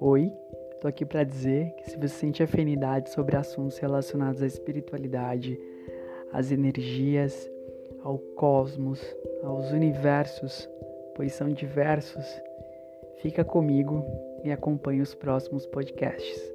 Oi, estou aqui para dizer que se você sente afinidade sobre assuntos relacionados à espiritualidade, às energias, ao cosmos, aos universos, pois são diversos, fica comigo e acompanhe os próximos podcasts.